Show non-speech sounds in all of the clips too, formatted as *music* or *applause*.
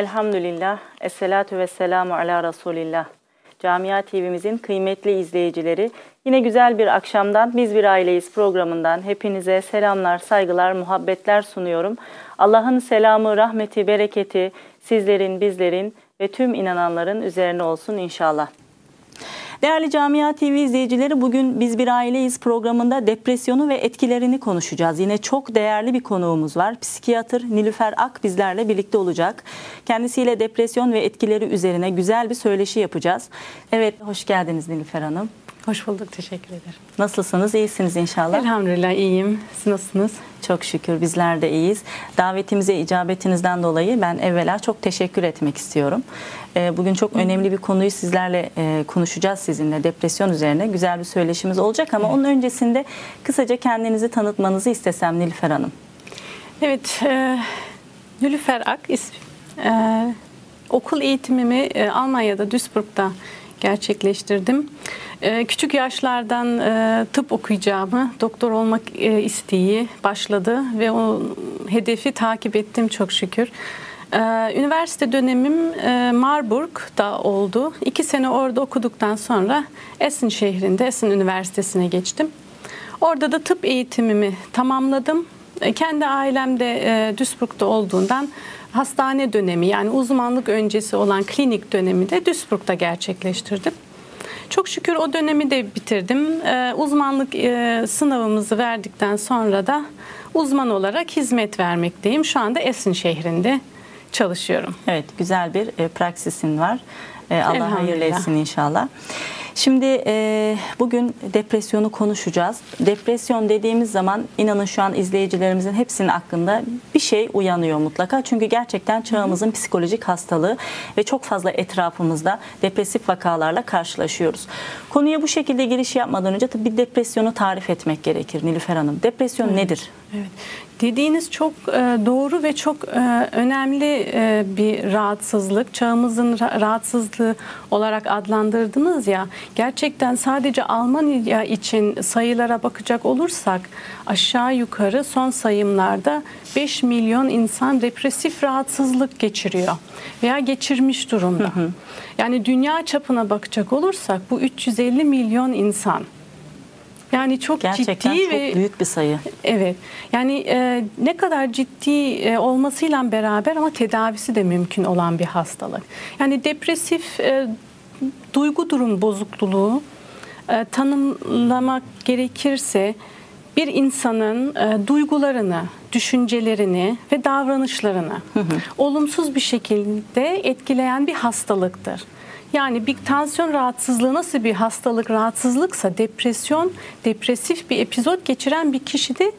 Elhamdülillah, Esselatu ve selamu ala Resulillah. Camia TV'mizin kıymetli izleyicileri, yine güzel bir akşamdan Biz Bir Aileyiz programından hepinize selamlar, saygılar, muhabbetler sunuyorum. Allah'ın selamı, rahmeti, bereketi sizlerin, bizlerin ve tüm inananların üzerine olsun inşallah. Değerli Camia TV izleyicileri bugün Biz Bir Aileyiz programında depresyonu ve etkilerini konuşacağız. Yine çok değerli bir konuğumuz var. Psikiyatr Nilüfer Ak bizlerle birlikte olacak. Kendisiyle depresyon ve etkileri üzerine güzel bir söyleşi yapacağız. Evet hoş geldiniz Nilüfer Hanım. Hoş bulduk, teşekkür ederim. Nasılsınız? İyisiniz inşallah. Elhamdülillah iyiyim. Siz nasılsınız? Çok şükür bizler de iyiyiz. Davetimize icabetinizden dolayı ben evvela çok teşekkür etmek istiyorum. Ee, bugün çok önemli bir konuyu sizlerle e, konuşacağız sizinle depresyon üzerine. Güzel bir söyleşimiz olacak ama onun öncesinde kısaca kendinizi tanıtmanızı istesem Nilüfer Hanım. Evet, e, Nilüfer Ak ismi. E, okul eğitimimi e, Almanya'da, Duisburg'da gerçekleştirdim. E, küçük yaşlardan e, tıp okuyacağımı, doktor olmak e, isteği başladı ve o hedefi takip ettim çok şükür. E, üniversite dönemim e, Marburg'da oldu. İki sene orada okuduktan sonra Essen şehrinde, Essen Üniversitesi'ne geçtim. Orada da tıp eğitimimi tamamladım. Kendi ailemde e, Duisburg'da olduğundan hastane dönemi yani uzmanlık öncesi olan klinik dönemi de Duisburg'da gerçekleştirdim. Çok şükür o dönemi de bitirdim. Ee, uzmanlık e, sınavımızı verdikten sonra da uzman olarak hizmet vermekteyim. Şu anda Esin şehrinde çalışıyorum. Evet, güzel bir e, praksisin var. E, Allah hayırlı etsin inşallah. Şimdi e, bugün depresyonu konuşacağız. Depresyon dediğimiz zaman inanın şu an izleyicilerimizin hepsinin aklında bir şey uyanıyor mutlaka. Çünkü gerçekten çağımızın psikolojik hastalığı ve çok fazla etrafımızda depresif vakalarla karşılaşıyoruz. Konuya bu şekilde giriş yapmadan önce tabii depresyonu tarif etmek gerekir Nilüfer Hanım. Depresyon evet. nedir? Evet. Dediğiniz çok e, doğru ve çok e, önemli e, bir rahatsızlık. Çağımızın rahatsızlığı olarak adlandırdınız ya. Gerçekten sadece Almanya için sayılara bakacak olursak aşağı yukarı son sayımlarda 5 milyon insan depresif rahatsızlık geçiriyor veya geçirmiş durumda. Yani dünya çapına bakacak olursak bu 350 milyon insan. Yani çok Gerçekten ciddi çok ve büyük bir sayı. Evet. Yani e, ne kadar ciddi e, olmasıyla beraber ama tedavisi de mümkün olan bir hastalık. Yani depresif e, duygu durum bozukluğu e, tanımlamak gerekirse bir insanın e, duygularını, düşüncelerini ve davranışlarını hı hı. olumsuz bir şekilde etkileyen bir hastalıktır. Yani bir tansiyon rahatsızlığı nasıl bir hastalık, rahatsızlıksa depresyon, depresif bir epizod geçiren bir kişide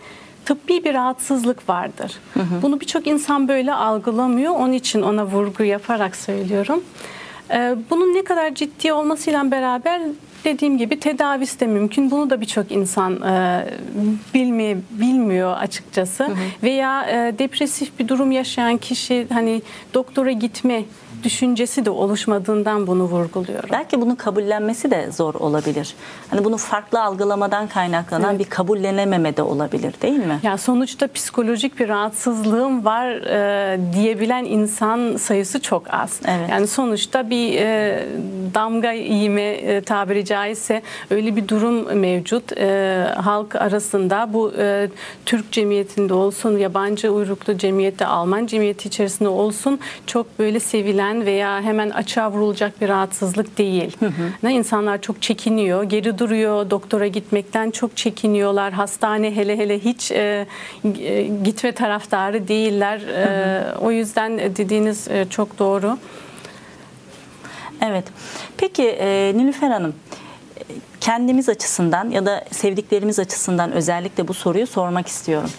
tıbbi bir rahatsızlık vardır. Hı hı. Bunu birçok insan böyle algılamıyor. Onun için ona vurgu yaparak söylüyorum. Ee, bunun ne kadar ciddi olmasıyla beraber dediğim gibi tedavisi de mümkün. Bunu da birçok insan e, bilmeye, bilmiyor açıkçası. Hı hı. Veya e, depresif bir durum yaşayan kişi hani doktora gitme düşüncesi de oluşmadığından bunu vurguluyorum. Belki bunun kabullenmesi de zor olabilir. Hani bunu farklı algılamadan kaynaklanan evet. bir kabullenememe de olabilir değil mi? Ya sonuçta psikolojik bir rahatsızlığım var e, diyebilen insan sayısı çok az. Evet. Yani sonuçta bir e, damga iğme e, tabiri caizse öyle bir durum mevcut. E, halk arasında bu e, Türk cemiyetinde olsun, yabancı uyruklu cemiyette, Alman cemiyeti içerisinde olsun çok böyle sevilen görülen veya hemen açığa vurulacak bir rahatsızlık değil. Hı hı. Ne insanlar çok çekiniyor, geri duruyor, doktora gitmekten çok çekiniyorlar. Hastane hele hele hiç e, e gitme taraftarı değiller. E, hı hı. o yüzden dediğiniz e, çok doğru. Evet. Peki e, Nilüfer Hanım, kendimiz açısından ya da sevdiklerimiz açısından özellikle bu soruyu sormak istiyorum.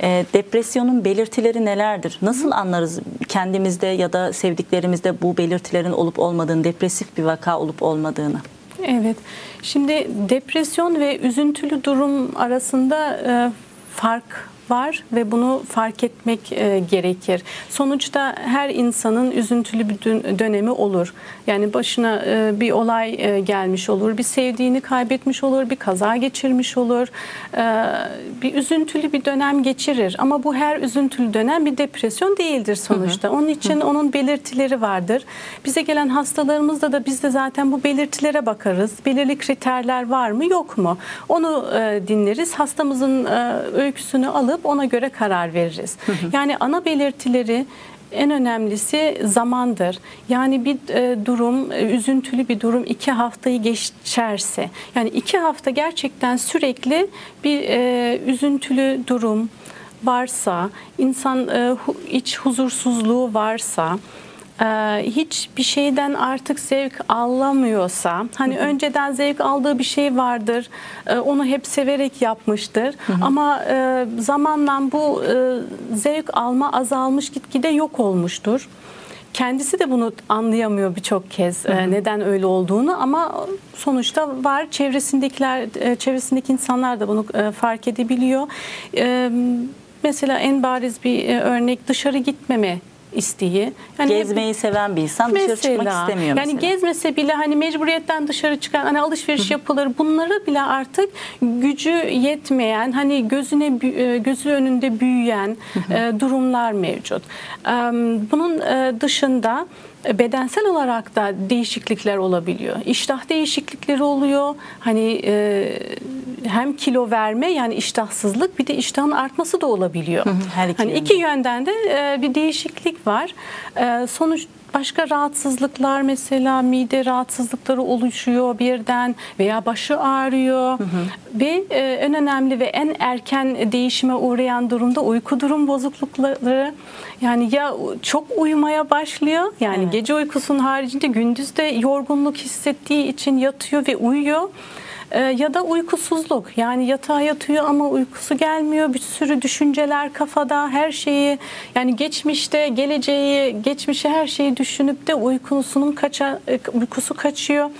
E, depresyonun belirtileri nelerdir? Nasıl anlarız kendimizde ya da sevdiklerimizde bu belirtilerin olup olmadığını, depresif bir vaka olup olmadığını? Evet. Şimdi depresyon ve üzüntülü durum arasında e, fark var ve bunu fark etmek e, gerekir. Sonuçta her insanın üzüntülü bir dönemi olur. Yani başına e, bir olay e, gelmiş olur, bir sevdiğini kaybetmiş olur, bir kaza geçirmiş olur, bir üzüntülü bir dönem geçirir. Ama bu her üzüntülü dönem bir depresyon değildir sonuçta. Onun için onun belirtileri vardır. Bize gelen hastalarımızda da biz de zaten bu belirtilere bakarız. Belirli kriterler var mı yok mu? Onu dinleriz. Hastamızın öyküsünü alıp ona göre karar veririz. Yani ana belirtileri en önemlisi zamandır. Yani bir e, durum, e, üzüntülü bir durum iki haftayı geçerse, yani iki hafta gerçekten sürekli bir e, üzüntülü durum varsa, insan iç huzursuzluğu varsa, hiçbir şeyden artık zevk alamıyorsa hani hı hı. önceden zevk aldığı bir şey vardır e, onu hep severek yapmıştır hı hı. ama e, zamanla bu zevk alma azalmış gitgide yok olmuştur. Kendisi de bunu anlayamıyor birçok kez hı hı. neden öyle olduğunu ama sonuçta var çevresindekiler çevresindeki insanlar da bunu fark edebiliyor. Mesela en bariz bir örnek dışarı gitmeme isteği. Yani Gezmeyi hep, seven bir insan mesela, dışarı çıkmak istemiyor mesela. Yani gezmese bile hani mecburiyetten dışarı çıkan hani alışveriş yapılır. Bunları bile artık gücü yetmeyen hani gözüne e, gözü önünde büyüyen e, durumlar mevcut. Bunun e, dışında bedensel olarak da değişiklikler olabiliyor. İştah değişiklikleri oluyor. Hani e, hem kilo verme yani iştahsızlık bir de iştahın artması da olabiliyor. Hı hı, her iki hani iki yönden de e, bir değişiklik var. E, sonuç başka rahatsızlıklar mesela mide rahatsızlıkları oluşuyor birden veya başı ağrıyor hı hı. ve e, en önemli ve en erken değişime uğrayan durumda uyku durum bozuklukları yani ya çok uyumaya başlıyor yani evet. gece uykusunun haricinde gündüz de yorgunluk hissettiği için yatıyor ve uyuyor. Ee, ya da uykusuzluk. Yani yatağa yatıyor ama uykusu gelmiyor. Bir sürü düşünceler kafada. Her şeyi yani geçmişte geleceği geçmişe her şeyi düşünüp de uykusunun kaça e, uykusu kaçıyor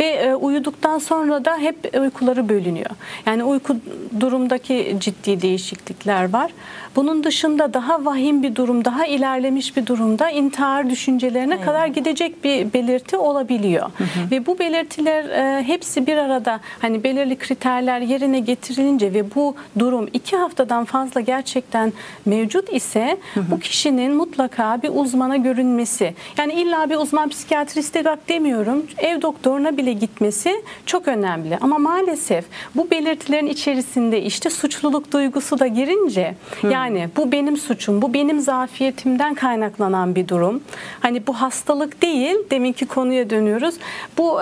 ve e, uyuduktan sonra da hep uykuları bölünüyor. Yani uyku durumdaki ciddi değişiklikler var. Bunun dışında daha vahim bir durum, daha ilerlemiş bir durumda intihar düşüncelerine evet. kadar gidecek bir belirti olabiliyor. Hı hı. Ve bu belirtiler e, hepsi bir arada hani belirli kriterler yerine getirilince ve bu durum iki haftadan fazla gerçekten mevcut ise hı hı. bu kişinin mutlaka bir uzmana görünmesi. Yani illa bir uzman psikiyatriste bak demiyorum. Ev doktoruna bile gitmesi çok önemli. Ama maalesef bu belirtilerin içerisinde işte suçluluk duygusu da girince hı. yani yani bu benim suçum, bu benim zafiyetimden kaynaklanan bir durum. Hani bu hastalık değil, deminki konuya dönüyoruz. Bu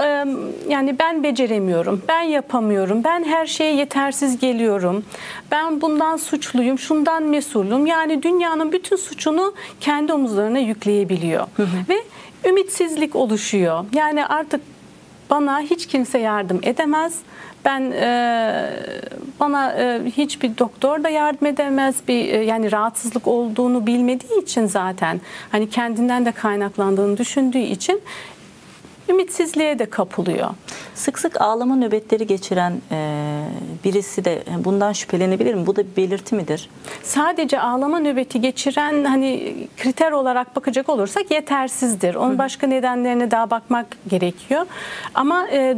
yani ben beceremiyorum, ben yapamıyorum, ben her şeye yetersiz geliyorum. Ben bundan suçluyum, şundan mesulüm. Yani dünyanın bütün suçunu kendi omuzlarına yükleyebiliyor. Hı hı. Ve ümitsizlik oluşuyor. Yani artık bana hiç kimse yardım edemez. Ben e, bana e, hiçbir doktor da yardım edemez. Bir e, yani rahatsızlık olduğunu bilmediği için zaten hani kendinden de kaynaklandığını düşündüğü için ümitsizliğe de kapılıyor. Sık sık ağlama nöbetleri geçiren e, birisi de bundan şüphelenebilir mi? Bu da bir belirti midir? Sadece ağlama nöbeti geçiren hani kriter olarak bakacak olursak yetersizdir. Onun başka nedenlerine daha bakmak gerekiyor. Ama e,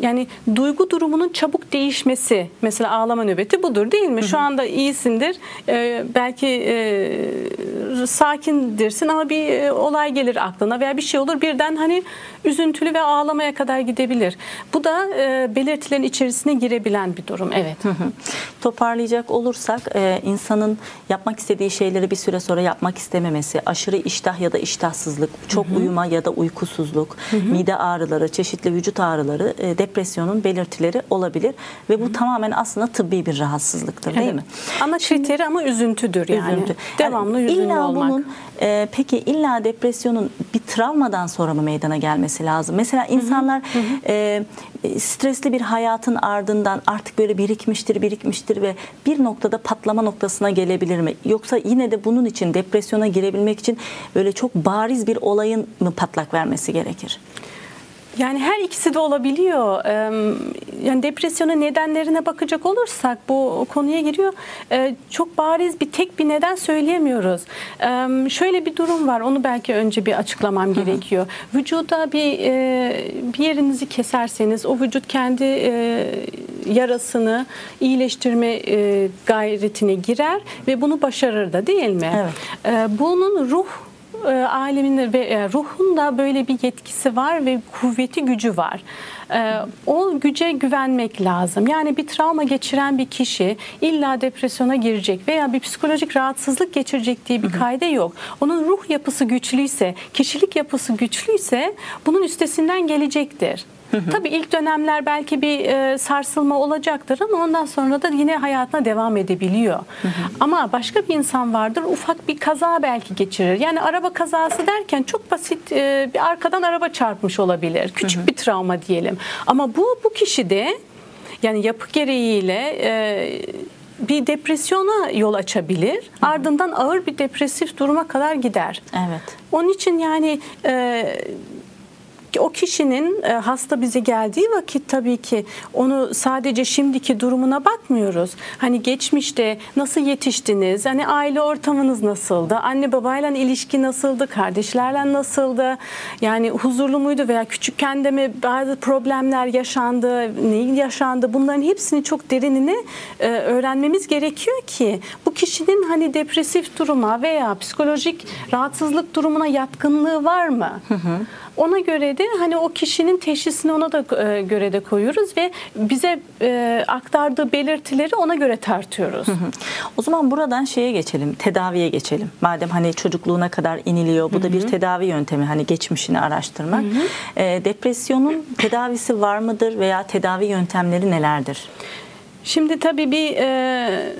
yani duygu durumunun çabuk değişmesi mesela ağlama nöbeti budur değil mi? Şu anda iyisindir. E, belki e, sakindirsin ama bir e, olay gelir aklına veya bir şey olur birden hani üzüntülü ve ağlamaya kadar gidebilir. Bu da e, belirtilerin içerisine girebilen bir durum. Evet. Toparlayacak olursak e, insanın yapmak istediği şeyleri bir süre sonra yapmak istememesi, aşırı iştah ya da iştahsızlık, çok uyuma ya da uykusuzluk, mide ağrıları, çeşitli vücut ağrıları e, depresyonun belirtileri olabilir ve bu tamamen aslında tıbbi bir rahatsızlıktır evet. değil mi? Ana kriteri ama üzüntüdür yani. Üzüntü. Devamlı yani üzünlü illa olmak. Bunun, e, peki illa depresyonun bir travmadan sonra mı meydana gelmesi lazım? Mesela insanlar hı hı. E, stresli bir hayatın ardından artık böyle birikmiştir, birikmiştir ve bir noktada patlama noktasına gelebilir mi? Yoksa yine de bunun için depresyona girebilmek için böyle çok bariz bir olayın mı patlak vermesi gerekir? Yani her ikisi de olabiliyor. Yani depresyonun nedenlerine bakacak olursak bu konuya giriyor. Çok bariz bir tek bir neden söyleyemiyoruz. Şöyle bir durum var. Onu belki önce bir açıklamam gerekiyor. Vücuda bir bir yerinizi keserseniz o vücut kendi yarasını iyileştirme gayretine girer ve bunu başarır da değil mi? Evet. Bunun ruh e, aleminde ve e, ruhun da böyle bir yetkisi var ve kuvveti gücü var. E, o güce güvenmek lazım. Yani bir travma geçiren bir kişi illa depresyona girecek veya bir psikolojik rahatsızlık geçirecek diye bir kayda yok. Onun ruh yapısı güçlüyse, kişilik yapısı güçlüyse bunun üstesinden gelecektir. Tabii ilk dönemler belki bir e, sarsılma olacaktır ama ondan sonra da yine hayatına devam edebiliyor. Ama başka bir insan vardır ufak bir kaza belki geçirir. Yani araba kazası derken çok basit e, bir arkadan araba çarpmış olabilir. Küçük bir travma diyelim. Ama bu bu kişi de yani yapı gereğiyle e, bir depresyona yol açabilir. Hı hı. Ardından ağır bir depresif duruma kadar gider. Evet. Onun için yani e, o kişinin e, hasta bize geldiği vakit tabii ki onu sadece şimdiki durumuna bakmıyoruz. Hani geçmişte nasıl yetiştiniz? Hani aile ortamınız nasıldı? Anne babayla ilişki nasıldı? Kardeşlerle nasıldı? Yani huzurlu muydu veya küçükken de mi bazı problemler yaşandı? Ne yaşandı? Bunların hepsini çok derinine öğrenmemiz gerekiyor ki bu kişinin hani depresif duruma veya psikolojik rahatsızlık durumuna yatkınlığı var mı? Hı hı. Ona göre de hani o kişinin teşhisini ona da e, göre de koyuyoruz ve bize e, aktardığı belirtileri ona göre tartıyoruz. O zaman buradan şeye geçelim, tedaviye geçelim. Madem hani çocukluğuna kadar iniliyor, bu da bir tedavi yöntemi hani geçmişini araştırmak. E, depresyonun tedavisi var mıdır veya tedavi yöntemleri nelerdir? Şimdi tabii bir e,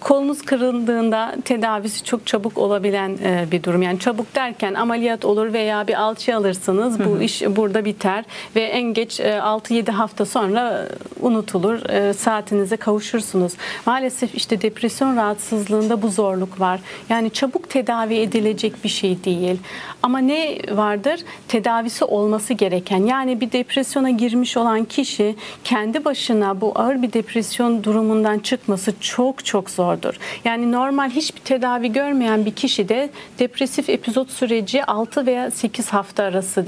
kolunuz kırıldığında tedavisi çok çabuk olabilen e, bir durum. Yani çabuk derken ameliyat olur veya bir alçı alırsınız. Bu iş burada biter ve en geç 6-7 e, hafta sonra unutulur. E, saatinize kavuşursunuz. Maalesef işte depresyon rahatsızlığında bu zorluk var. Yani çabuk tedavi edilecek bir şey değil. Ama ne vardır? Tedavisi olması gereken. Yani bir depresyona girmiş olan kişi kendi başına bu ağır bir depresyon durumundan çıkması çok çok zor zordur. Yani normal hiçbir tedavi görmeyen bir kişi de depresif epizot süreci 6 veya 8 hafta arası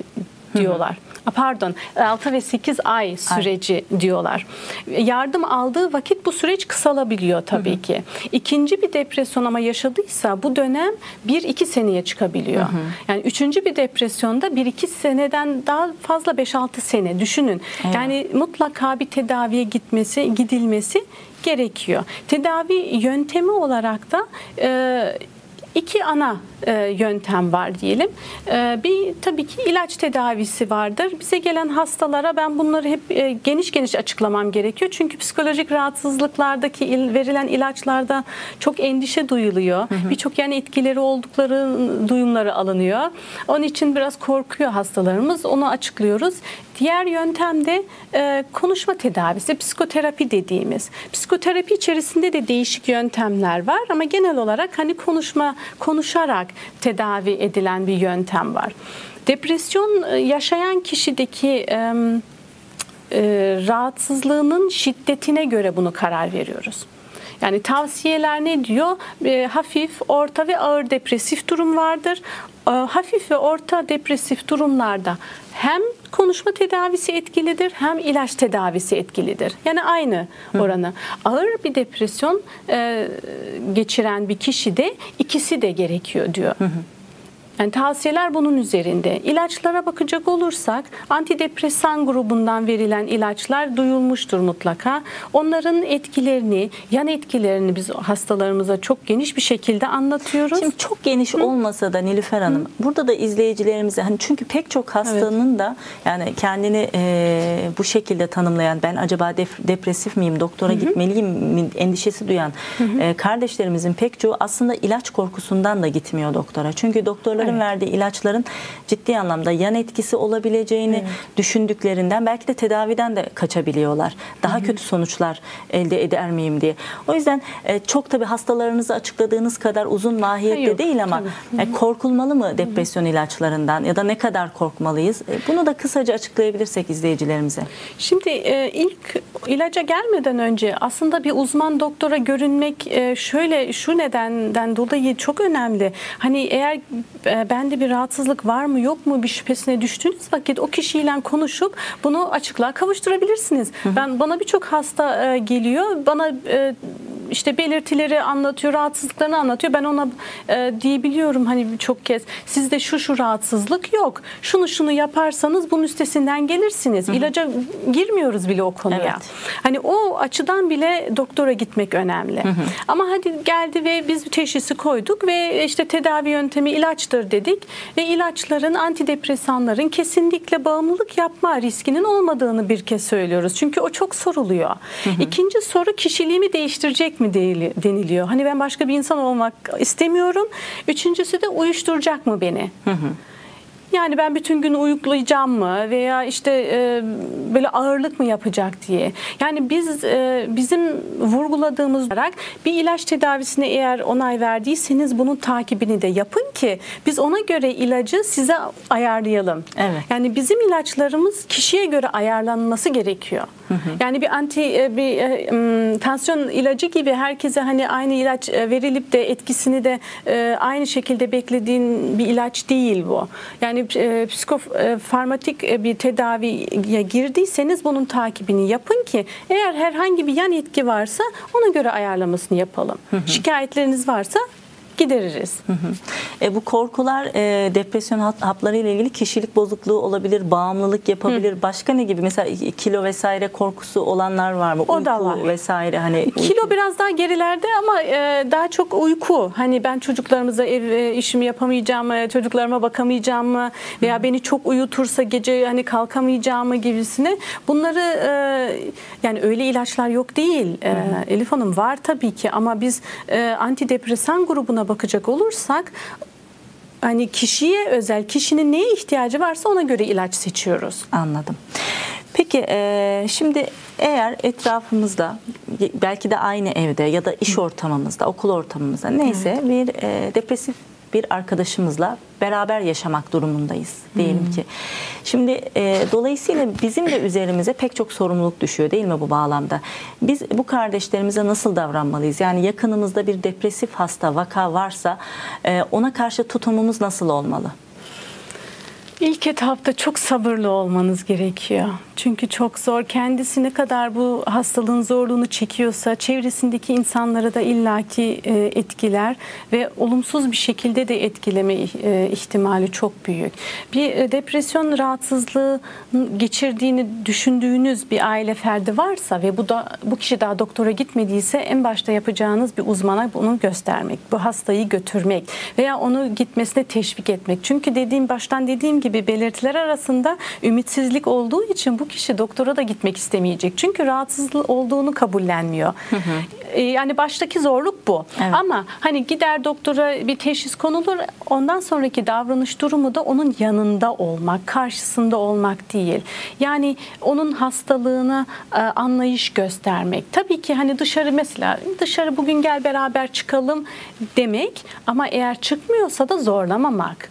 diyorlar. Hı hı. Pardon 6 ve 8 ay süreci ay. diyorlar. Yardım aldığı vakit bu süreç kısalabiliyor tabii hı hı. ki. İkinci bir depresyon ama yaşadıysa bu dönem 1-2 seneye çıkabiliyor. Hı hı. Yani üçüncü bir depresyonda 1-2 seneden daha fazla 5-6 sene düşünün. Evet. Yani mutlaka bir tedaviye gitmesi, gidilmesi gerekiyor. Tedavi yöntemi olarak da e, iki ana e, yöntem var diyelim. E, bir tabii ki ilaç tedavisi vardır. Bize gelen hastalara ben bunları hep e, geniş geniş açıklamam gerekiyor. Çünkü psikolojik rahatsızlıklardaki il, verilen ilaçlarda çok endişe duyuluyor. Birçok yani etkileri oldukları duyumları alınıyor. Onun için biraz korkuyor hastalarımız. Onu açıklıyoruz. Diğer yöntem de e, konuşma tedavisi, psikoterapi dediğimiz. Psikoterapi içerisinde de değişik yöntemler var ama genel olarak hani konuşma, konuşarak tedavi edilen bir yöntem var. Depresyon e, yaşayan kişideki e, rahatsızlığının şiddetine göre bunu karar veriyoruz. Yani tavsiyeler ne diyor? E, hafif, orta ve ağır depresif durum vardır. E, hafif ve orta depresif durumlarda hem konuşma tedavisi etkilidir hem ilaç tedavisi etkilidir. Yani aynı oranı. Hı. Ağır bir depresyon e, geçiren bir kişide ikisi de gerekiyor diyor. Hı hı. Yani tavsiyeler bunun üzerinde. İlaçlara bakacak olursak antidepresan grubundan verilen ilaçlar duyulmuştur mutlaka. Onların etkilerini, yan etkilerini biz hastalarımıza çok geniş bir şekilde anlatıyoruz. Şimdi çok geniş Hı? olmasa da Nilüfer Hanım, Hı? burada da izleyicilerimize hani çünkü pek çok hastanın evet. da yani kendini e, bu şekilde tanımlayan ben acaba def, depresif miyim, doktora Hı? gitmeliyim mi endişesi duyan E, kardeşlerimizin pek çoğu aslında ilaç korkusundan da gitmiyor doktora. Çünkü doktorlar onların Evet. verdiği ilaçların ciddi anlamda yan etkisi olabileceğini düşündüklerinden belki de tedaviden de kaçabiliyorlar. Daha kötü sonuçlar elde eder miyim diye. O yüzden e, çok tabii hastalarınızı açıkladığınız kadar uzun mahiyette Yok, değil ama tabii. e, korkulmalı mı depresyon ilaçlarından ya da ne kadar korkmalıyız? E, Bunu da kısaca açıklayabilirsek izleyicilerimize. Şimdi e, ilk ilaca gelmeden önce aslında bir uzman doktora görünmek e, şöyle şu nedenden dolayı çok önemli. Hani eğer e, bende bir rahatsızlık var mı yok mu bir şüphesine düştüğünüz vakit o kişiyle konuşup bunu açıklığa kavuşturabilirsiniz. Ben bana birçok hasta e, geliyor. Bana e, işte belirtileri anlatıyor, rahatsızlıklarını anlatıyor. Ben ona e, diyebiliyorum hani birçok kez sizde şu şu rahatsızlık yok. Şunu şunu yaparsanız bunun üstesinden gelirsiniz. İlaca girmiyoruz bile o konuya. Evet. Hani o açıdan bile doktora gitmek önemli. Ama hadi geldi ve biz bir teşhisi koyduk ve işte tedavi yöntemi ilaçtır dedik ve ilaçların antidepresanların kesinlikle bağımlılık yapma riskinin olmadığını bir kez söylüyoruz. Çünkü o çok soruluyor. İkinci soru kişiliğimi değiştirecek mi değil- deniliyor. Hani ben başka bir insan olmak istemiyorum. Üçüncüsü de uyuşturacak mı beni? Yani ben bütün gün uyuklayacağım mı veya işte e, böyle ağırlık mı yapacak diye. Yani biz e, bizim vurguladığımız olarak bir ilaç tedavisine eğer onay verdiyseniz bunun takibini de yapın ki biz ona göre ilacı size ayarlayalım. Evet. Yani bizim ilaçlarımız kişiye göre ayarlanması gerekiyor. Yani bir anti e, bir e, tansiyon ilacı gibi herkese hani aynı ilaç e, verilip de etkisini de aynı şekilde beklediğin bir ilaç değil bu. Yani psikofarmatik bir tedaviye girdiyseniz bunun takibini yapın ki eğer herhangi bir yan etki varsa ona göre ayarlamasını yapalım. Şikayetleriniz varsa gideririz. E, bu korkular e, depresyon hap- hapları ile ilgili kişilik bozukluğu olabilir, bağımlılık yapabilir. Başka ne gibi? Mesela kilo vesaire korkusu olanlar var mı? O da Uyku var. vesaire hani Kilo biraz daha gerilerde ama e, daha çok uyku. Hani ben çocuklarımıza ev e, işimi yapamayacağım mı, çocuklarıma bakamayacağım mı veya beni çok uyutursa gece hani kalkamayacağım mı gibisine. Bunları e, yani öyle ilaçlar yok değil. E, Elif Hanım var tabii ki ama biz e, antidepresan grubuna bakacak olursak hani kişiye özel, kişinin neye ihtiyacı varsa ona göre ilaç seçiyoruz. Anladım. Peki e, şimdi eğer etrafımızda belki de aynı evde ya da iş ortamımızda, okul ortamımızda neyse bir e, depresif bir arkadaşımızla beraber yaşamak durumundayız diyelim ki. Şimdi e, dolayısıyla bizim de üzerimize pek çok sorumluluk düşüyor değil mi bu bağlamda? Biz bu kardeşlerimize nasıl davranmalıyız? Yani yakınımızda bir depresif hasta vaka varsa e, ona karşı tutumumuz nasıl olmalı? İlk etapta çok sabırlı olmanız gerekiyor. Çünkü çok zor. Kendisi ne kadar bu hastalığın zorluğunu çekiyorsa çevresindeki insanları da illaki e, etkiler ve olumsuz bir şekilde de etkileme e, ihtimali çok büyük. Bir e, depresyon rahatsızlığı geçirdiğini düşündüğünüz bir aile ferdi varsa ve bu da bu kişi daha doktora gitmediyse en başta yapacağınız bir uzmana bunu göstermek, bu hastayı götürmek veya onu gitmesine teşvik etmek. Çünkü dediğim baştan dediğim gibi belirtiler arasında ümitsizlik olduğu için bu kişi doktora da gitmek istemeyecek. Çünkü rahatsızlığı olduğunu kabullenmiyor. Ee, Yani baştaki zorluk bu. Evet. Ama hani gider doktora bir teşhis konulur. Ondan sonraki davranış durumu da onun yanında olmak, karşısında olmak değil. Yani onun hastalığına e, anlayış göstermek. Tabii ki hani dışarı mesela dışarı bugün gel beraber çıkalım demek ama eğer çıkmıyorsa da zorlamamak.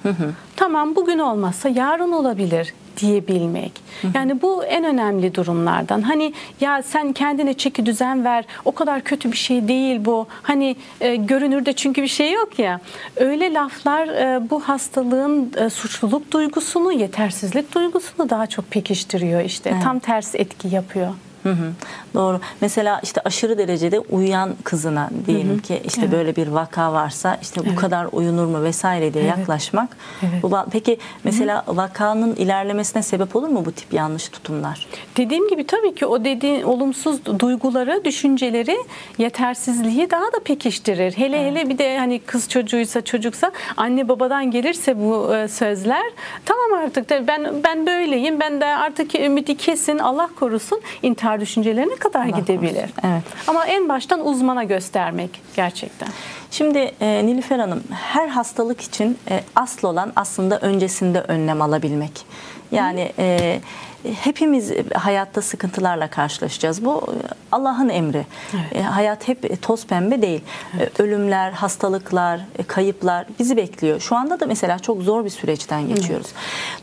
Tamam bugün olmazsa yarın olabilir diyebilmek. Yani bu en önemli durumlardan. Hani ya sen kendine çeki düzen ver. O kadar kötü bir şey değil bu. Hani e, görünürde çünkü bir şey yok ya. Öyle laflar e, bu hastalığın e, suçluluk duygusunu, yetersizlik duygusunu daha çok pekiştiriyor işte. Tam tersi etki yapıyor. Hı hı, doğru. Mesela işte aşırı derecede uyuyan kızına diyelim ki işte Evet. böyle bir vaka varsa işte bu kadar uyunur mu vesaire diye Evet. yaklaşmak. Evet. Bu peki mesela vakanın ilerlemesine sebep olur mu bu tip yanlış tutumlar? Dediğim gibi tabii ki o dediğin olumsuz duyguları, düşünceleri, yetersizliği daha da pekiştirir. Hele hele bir de hani kız çocuğuysa çocuksa anne babadan gelirse bu e, sözler tamam artık ben ben böyleyim. Ben de artık ümidi kesin Allah korusun intihar intihar düşüncelerine kadar Allah gidebilir. korusun. Evet. Ama en baştan uzmana göstermek gerçekten. Şimdi e, Nilüfer Hanım her hastalık için e, asıl olan aslında öncesinde önlem alabilmek. Yani e, hepimiz hayatta sıkıntılarla karşılaşacağız. Bu e, Allah'ın emri. E, hayat hep toz pembe değil. E, ölümler, hastalıklar, e, kayıplar bizi bekliyor. Şu anda da mesela çok zor bir süreçten geçiyoruz.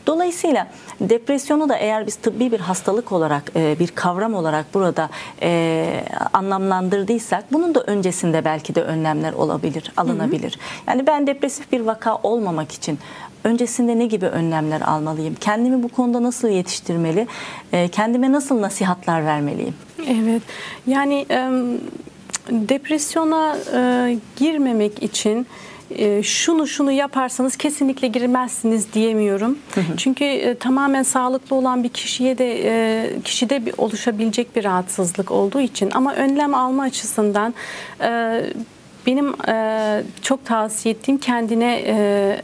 Dolayısıyla depresyonu da eğer biz tıbbi bir hastalık olarak, e, bir kavram olarak burada e, anlamlandırdıysak bunun da öncesinde belki de önlemler olabilir, alınabilir. Yani ben depresif bir vaka olmamak için öncesinde ne gibi önlemler almalıyım? Kendimi bu konuda nasıl yetiştirmeli? E, kendime nasıl nasihatler vermeliyim? Evet. Yani e, depresyona e, girmemek için e, şunu şunu yaparsanız kesinlikle girmezsiniz diyemiyorum. Çünkü e, tamamen sağlıklı olan bir kişiye de e, kişide bir, oluşabilecek bir rahatsızlık olduğu için ama önlem alma açısından e, benim e, çok tavsiye ettiğim kendine e,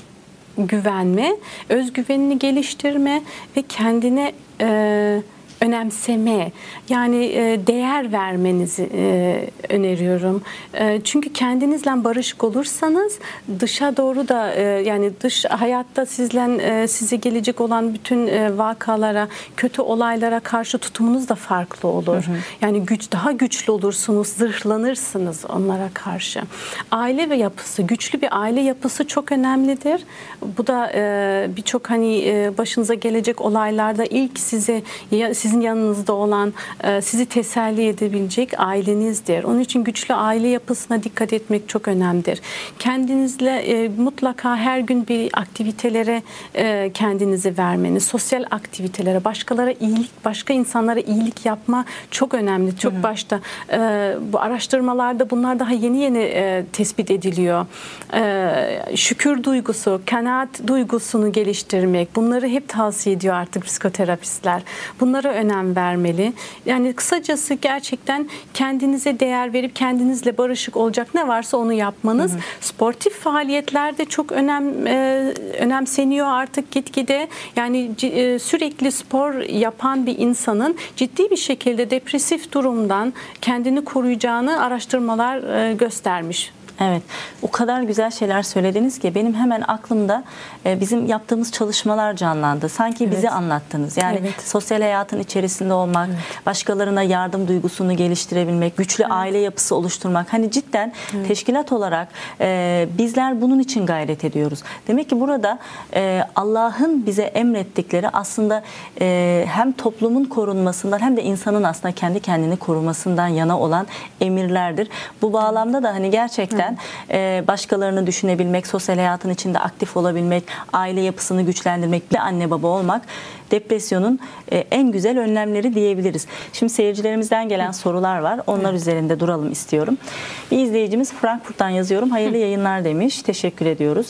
güvenme, özgüvenini geliştirme ve kendine e, önemseme yani e, değer vermenizi e, öneriyorum. E, çünkü kendinizle barışık olursanız dışa doğru da e, yani dış hayatta sizle e, size gelecek olan bütün e, vakalara, kötü olaylara karşı tutumunuz da farklı olur. Yani güç daha güçlü olursunuz, zırhlanırsınız onlara karşı. Aile ve yapısı, güçlü bir aile yapısı çok önemlidir. Bu da e, birçok hani e, başınıza gelecek olaylarda ilk size ya, sizin yanınızda olan, e, sizi teselli edebilecek ailenizdir. Onun için güçlü aile yapısına dikkat etmek çok önemlidir. Kendinizle e, mutlaka her gün bir aktivitelere e, kendinizi vermeniz, sosyal aktivitelere, başkalara iyilik, başka insanlara iyilik yapma çok önemli. Çok başta e, bu araştırmalarda bunlar daha yeni yeni tespit ediliyor. Şükür duygusu, kanaat duygusunu geliştirmek, bunları hep tavsiye ediyor artık psikoterapistler. Bunlara önem vermeli. Yani kısacası gerçekten kendinize değer verip kendinizle barışık olacak ne varsa onu yapmanız. Hı hı. Sportif faaliyetlerde çok önem e, önemseniyor artık gitgide. Yani e, sürekli spor yapan bir insanın ciddi bir şekilde depresif durumdan kendini koruyacağını araştırmalar e, göstermiş. Evet, o kadar güzel şeyler söylediniz ki benim hemen aklımda e, bizim yaptığımız çalışmalar canlandı. Sanki evet. bize anlattınız. Yani evet. sosyal hayatın içerisinde olmak, evet. başkalarına yardım duygusunu geliştirebilmek, güçlü evet. aile yapısı oluşturmak. Hani cidden evet. teşkilat olarak e, bizler bunun için gayret ediyoruz. Demek ki burada e, Allah'ın bize emrettikleri aslında e, hem toplumun korunmasından hem de insanın aslında kendi kendini korumasından yana olan emirlerdir. Bu bağlamda da hani gerçekten gerçekten başkalarını düşünebilmek, sosyal hayatın içinde aktif olabilmek, aile yapısını güçlendirmek, bir anne baba olmak depresyonun en güzel önlemleri diyebiliriz. Şimdi seyircilerimizden gelen sorular var. Onlar evet. üzerinde duralım istiyorum. Bir izleyicimiz Frankfurt'tan yazıyorum. Hayırlı yayınlar demiş. Teşekkür ediyoruz.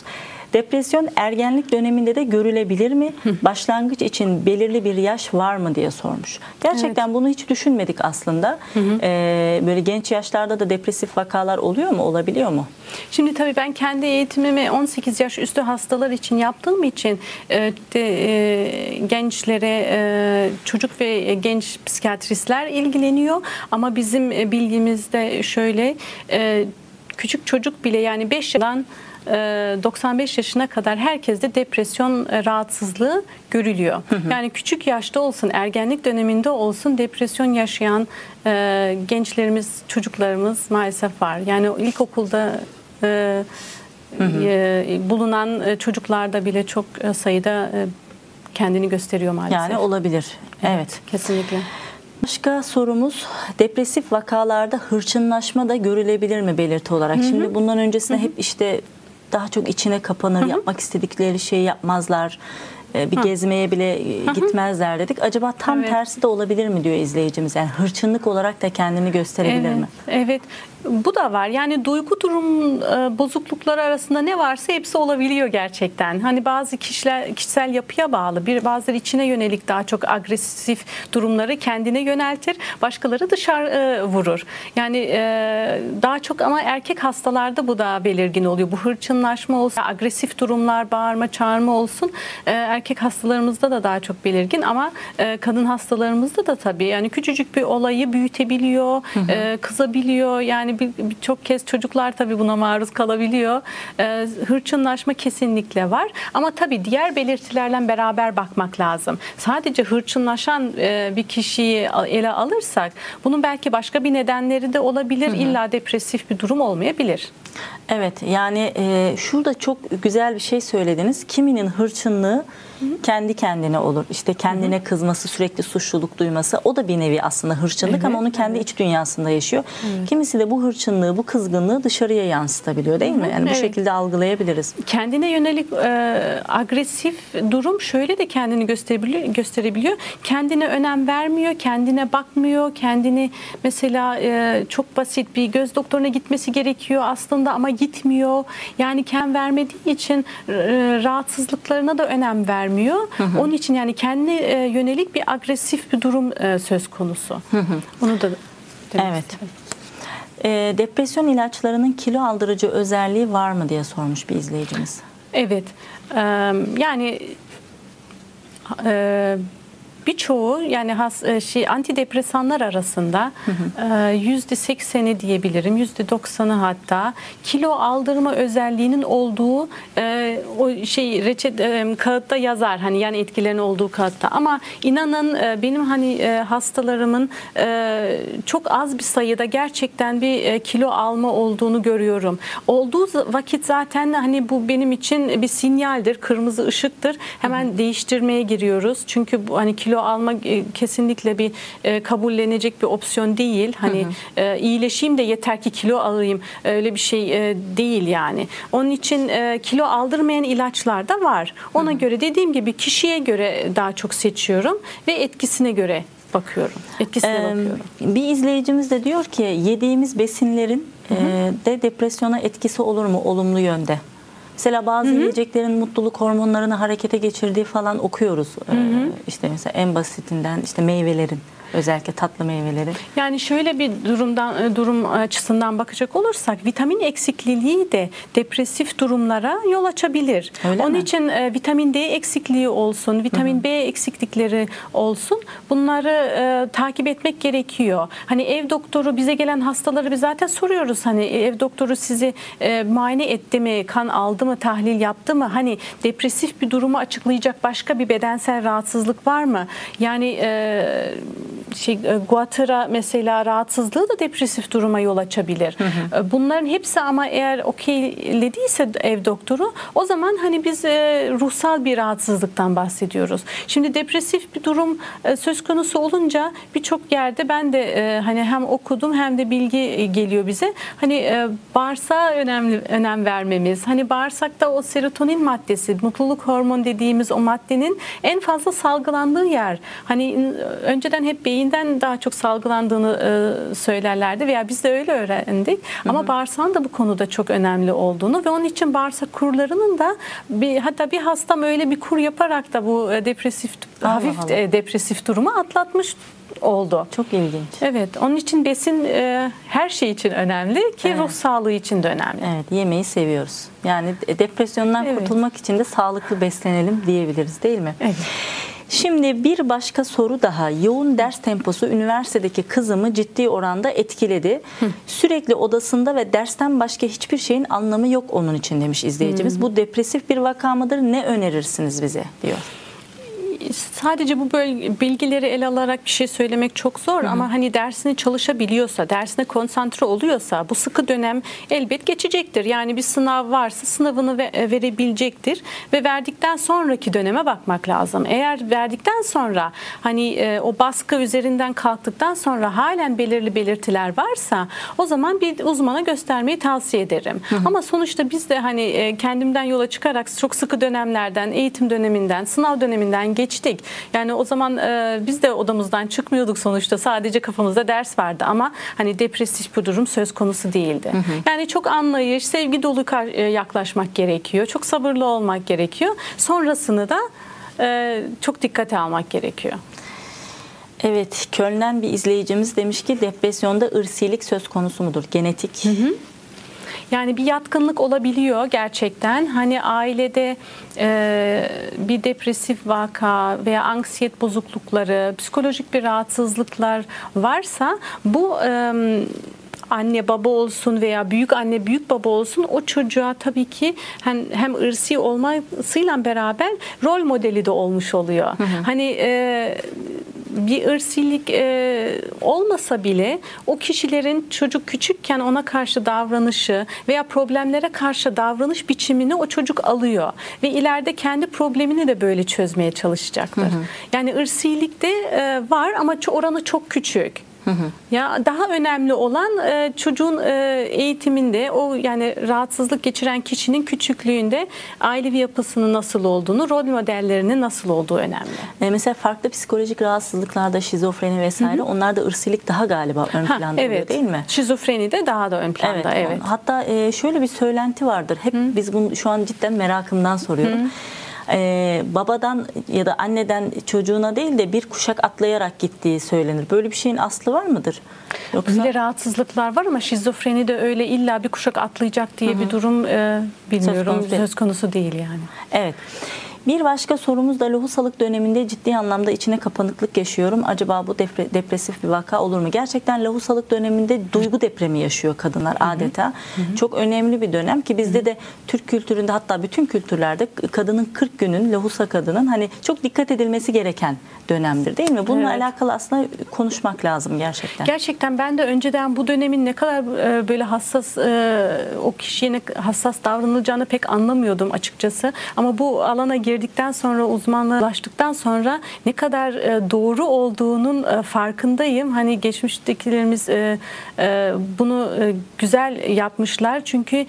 Depresyon ergenlik döneminde de görülebilir mi? Başlangıç için belirli bir yaş var mı diye sormuş. Gerçekten evet. bunu hiç düşünmedik aslında. Ee, böyle genç yaşlarda da depresif vakalar oluyor mu? Olabiliyor mu? Şimdi tabii ben kendi eğitimimi 18 yaş üstü hastalar için yaptığım için e, de, e, gençlere e, çocuk ve genç psikiyatristler ilgileniyor. Ama bizim bilgimizde şöyle küçük çocuk bile yani 5 yıldan 95 yaşına kadar herkeste depresyon rahatsızlığı görülüyor. Hı hı. Yani küçük yaşta olsun, ergenlik döneminde olsun depresyon yaşayan gençlerimiz, çocuklarımız maalesef var. Yani ilkokulda Hı hı. bulunan çocuklarda bile çok sayıda kendini gösteriyor maalesef. Yani olabilir. Evet. evet. Kesinlikle. Başka sorumuz depresif vakalarda hırçınlaşma da görülebilir mi belirti olarak? Hı hı. Şimdi bundan öncesinde hı hı. hep işte daha çok içine kapanır, hı hı. yapmak istedikleri şeyi yapmazlar. E, bir Hı. gezmeye bile e, gitmezler dedik. Acaba tam evet. tersi de olabilir mi diyor izleyicimiz. Yani hırçınlık olarak da kendini gösterebilir evet, mi? Evet. Bu da var. Yani duygu durum e, bozuklukları arasında ne varsa hepsi olabiliyor gerçekten. Hani bazı kişiler kişisel yapıya bağlı. Bir bazıları içine yönelik daha çok agresif durumları kendine yöneltir. Başkaları dışarı vurur. Yani daha çok ama erkek hastalarda bu da belirgin oluyor. Bu hırçınlaşma olsun, agresif durumlar, bağırma, çağırma olsun. Erkek hastalarımızda da daha çok belirgin ama e, kadın hastalarımızda da tabii yani küçücük bir olayı büyütebiliyor, e, kızabiliyor. Yani birçok bir kez çocuklar tabii buna maruz kalabiliyor. E, hırçınlaşma kesinlikle var ama tabii diğer belirtilerle beraber bakmak lazım. Sadece hırçınlaşan e, bir kişiyi ele alırsak bunun belki başka bir nedenleri de olabilir. Hı hı. İlla depresif bir durum olmayabilir. Evet yani e, şurada çok güzel bir şey söylediniz. Kiminin hırçınlığı kendi kendine olur. İşte kendine Hı-hı. kızması, sürekli suçluluk duyması o da bir nevi aslında hırçınlık evet, ama onu kendi evet. iç dünyasında yaşıyor. Evet. Kimisi de bu hırçınlığı, bu kızgınlığı dışarıya yansıtabiliyor değil mi? Yani bu evet. şekilde algılayabiliriz. Kendine yönelik e, agresif durum şöyle de kendini gösterebiliyor, gösterebiliyor. Kendine önem vermiyor, kendine bakmıyor, kendini mesela e, çok basit bir göz doktoruna gitmesi gerekiyor aslında ama gitmiyor. Yani ken vermediği için e, rahatsızlıklarına da önem vermiyor vermiyor. Hı hı. Onun için yani kendi e, yönelik bir agresif bir durum e, söz konusu. Hı hı. Onu da Evet. E, depresyon ilaçlarının kilo aldırıcı özelliği var mı diye sormuş bir izleyicimiz. Evet. E, yani e, birçoğu yani has, e, şey antidepresanlar arasında e, yüzde sekseni diyebilirim, yüzde doksanı hatta kilo aldırma özelliğinin olduğu e, o şey reçet kağıtta yazar hani yani etkilerin olduğu kağıtta ama inanın benim hani hastalarımın çok az bir sayıda gerçekten bir kilo alma olduğunu görüyorum. Olduğu vakit zaten hani bu benim için bir sinyaldir, kırmızı ışıktır. Hemen değiştirmeye giriyoruz. Çünkü bu hani kilo kilo alma e, kesinlikle bir e, kabullenecek bir opsiyon değil. Hani hı hı. E, iyileşeyim de yeter ki kilo alayım öyle bir şey değil yani. Onun için kilo aldırmayan ilaçlar da var. Ona hı hı. göre dediğim gibi kişiye göre daha çok seçiyorum ve etkisine göre bakıyorum. Etkisine ee, bakıyorum. Bir izleyicimiz de diyor ki yediğimiz besinlerin hı hı. de depresyona etkisi olur mu olumlu yönde? Mesela bazı Hı-hı. yiyeceklerin mutluluk hormonlarını harekete geçirdiği falan okuyoruz. Hı-hı. Ee, işte mesela en basitinden işte meyvelerin Özellikle tatlı meyveleri. Yani şöyle bir durumdan e, durum açısından bakacak olursak vitamin eksikliği de depresif durumlara yol açabilir. Öyle Onun mi? için e, vitamin D eksikliği olsun, vitamin Hı-hı. B eksiklikleri olsun bunları e, takip etmek gerekiyor. Hani ev doktoru bize gelen hastaları biz zaten soruyoruz hani ev doktoru sizi e, muayene etti mi, kan aldı mı, tahlil yaptı mı? Hani depresif bir durumu açıklayacak başka bir bedensel rahatsızlık var mı? Yani e, şey e, Guatara mesela rahatsızlığı da depresif duruma yol açabilir. Hı hı. E, bunların hepsi ama eğer okeylediyse ev doktoru o zaman hani biz e, ruhsal bir rahatsızlıktan bahsediyoruz. Şimdi depresif bir durum söz konusu olunca birçok yerde ben de hani hem okudum hem de bilgi geliyor bize. Hani bağırsağa önemli önem vermemiz. Hani bağırsakta o serotonin maddesi, mutluluk hormon dediğimiz o maddenin en fazla salgılandığı yer. Hani önceden hep beyin beyinden daha çok salgılandığını e, söylerlerdi veya biz de öyle öğrendik. Hı hı. Ama bağırsağın da bu konuda çok önemli olduğunu ve onun için bağırsak kurlarının da bir hatta bir hastam öyle bir kur yaparak da bu e, depresif Allah hafif Allah. E, depresif durumu atlatmış oldu. Çok ilginç. Evet, onun için besin e, her şey için önemli ki evet. ruh sağlığı için de önemli. Evet, yemeği seviyoruz. Yani depresyondan evet. kurtulmak için de sağlıklı beslenelim diyebiliriz değil mi? Evet. Şimdi bir başka soru daha. Yoğun ders temposu üniversitedeki kızımı ciddi oranda etkiledi. Hı. Sürekli odasında ve dersten başka hiçbir şeyin anlamı yok onun için demiş izleyicimiz. Hı. Bu depresif bir vaka mıdır? Ne önerirsiniz bize diyor sadece bu böyle bilgileri ele alarak bir şey söylemek çok zor Hı-hı. ama hani dersini çalışabiliyorsa, dersine konsantre oluyorsa bu sıkı dönem elbet geçecektir. Yani bir sınav varsa sınavını e, verebilecektir ve verdikten sonraki döneme bakmak lazım. Eğer verdikten sonra hani e, o baskı üzerinden kalktıktan sonra halen belirli belirtiler varsa o zaman bir uzmana göstermeyi tavsiye ederim. Hı-hı. Ama sonuçta biz de hani e, kendimden yola çıkarak çok sıkı dönemlerden, eğitim döneminden, sınav döneminden geç geçtik. Yani o zaman e, biz de odamızdan çıkmıyorduk sonuçta. Sadece kafamızda ders vardı ama hani depresif bir durum söz konusu değildi. Hı hı. Yani çok anlayış, sevgi dolu e, yaklaşmak gerekiyor. Çok sabırlı olmak gerekiyor. Sonrasını da e, çok dikkate almak gerekiyor. Evet, Köln'den bir izleyicimiz demiş ki depresyonda ırsilik söz konusu mudur? Genetik. Hı hı. Yani bir yatkınlık olabiliyor gerçekten. Hani ailede e, bir depresif vaka veya anksiyet bozuklukları, psikolojik bir rahatsızlıklar varsa bu e, anne baba olsun veya büyük anne büyük baba olsun o çocuğa tabii ki hem, hem ırsi olmasıyla beraber rol modeli de olmuş oluyor. Hı hı. Hani e, bir ırsilik e, olmasa bile o kişilerin çocuk küçükken ona karşı davranışı veya problemlere karşı davranış biçimini o çocuk alıyor ve ileride kendi problemini de böyle çözmeye çalışacaktır. Hı hı. Yani ırsilikte e, var ama oranı çok küçük. Hı hı. Ya daha önemli olan e, çocuğun e, eğitiminde o yani rahatsızlık geçiren kişinin küçüklüğünde ailevi yapısının nasıl olduğunu, rol modellerinin nasıl olduğu önemli. E, mesela farklı psikolojik rahatsızlıklarda şizofreni vesaire hı hı. onlarda ırsilik daha galiba ön planda ha, evet. oluyor değil mi? Şizofreni de daha da ön planda evet. evet. Hatta e, şöyle bir söylenti vardır. Hep hı. biz bunu şu an cidden merakımdan soruyorum. Hı e, babadan ya da anneden çocuğuna değil de bir kuşak atlayarak gittiği söylenir. Böyle bir şeyin aslı var mıdır? Yoksa... Öyle rahatsızlıklar var ama şizofreni de öyle illa bir kuşak atlayacak diye Hı-hı. bir durum e, bilmiyorum söz konusu, söz konusu değil yani. Evet. Bir başka sorumuz da lohusalık döneminde ciddi anlamda içine kapanıklık yaşıyorum. Acaba bu depre, depresif bir vaka olur mu? Gerçekten lohusalık döneminde duygu depremi yaşıyor kadınlar adeta. Hı hı. Çok önemli bir dönem ki bizde de Türk kültüründe hatta bütün kültürlerde kadının 40 günün lohusa kadının hani çok dikkat edilmesi gereken dönemdir değil mi? Bununla evet. alakalı aslında konuşmak lazım gerçekten. Gerçekten ben de önceden bu dönemin ne kadar e, böyle hassas e, o kişiye hassas davranılacağını pek anlamıyordum açıkçası. Ama bu alana gir girdikten sonra uzmanlaştıktan sonra ne kadar e, doğru olduğunun e, farkındayım. Hani geçmiştekilerimiz e, bunu güzel yapmışlar. Çünkü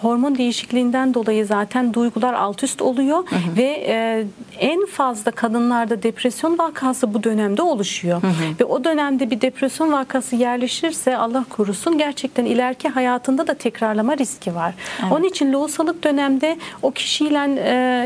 hormon değişikliğinden dolayı zaten duygular alt üst oluyor hı hı. ve en fazla kadınlarda depresyon vakası bu dönemde oluşuyor. Hı hı. Ve o dönemde bir depresyon vakası yerleşirse Allah korusun gerçekten ileriki hayatında da tekrarlama riski var. Evet. Onun için lohusalık dönemde o kişiyle